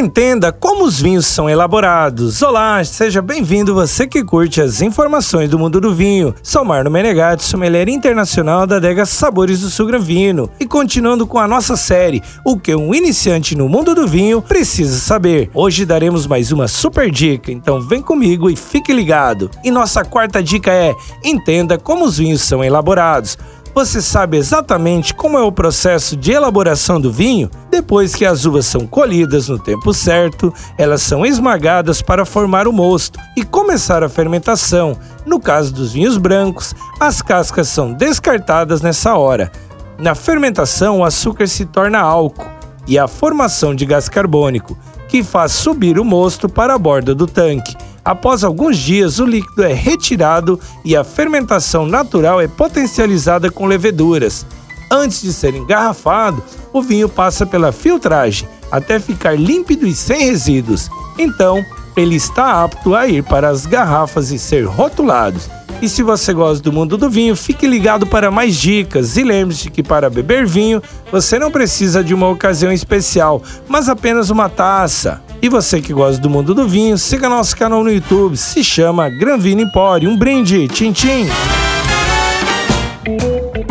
Entenda como os vinhos são elaborados. Olá, seja bem-vindo você que curte as informações do mundo do vinho. Sou Marno Menegatti, sommelier internacional da adega Sabores do Sul Vino. E continuando com a nossa série, o que um iniciante no mundo do vinho precisa saber. Hoje daremos mais uma super dica, então vem comigo e fique ligado. E nossa quarta dica é: entenda como os vinhos são elaborados. Você sabe exatamente como é o processo de elaboração do vinho? Depois que as uvas são colhidas no tempo certo, elas são esmagadas para formar o mosto e começar a fermentação. No caso dos vinhos brancos, as cascas são descartadas nessa hora. Na fermentação, o açúcar se torna álcool e a formação de gás carbônico, que faz subir o mosto para a borda do tanque. Após alguns dias, o líquido é retirado e a fermentação natural é potencializada com leveduras. Antes de ser engarrafado, o vinho passa pela filtragem até ficar límpido e sem resíduos. Então, ele está apto a ir para as garrafas e ser rotulado. E se você gosta do mundo do vinho, fique ligado para mais dicas e lembre-se que para beber vinho você não precisa de uma ocasião especial, mas apenas uma taça. E você que gosta do mundo do vinho, siga nosso canal no YouTube, se chama Gran Vino Empório. Um brinde, tchim tchim!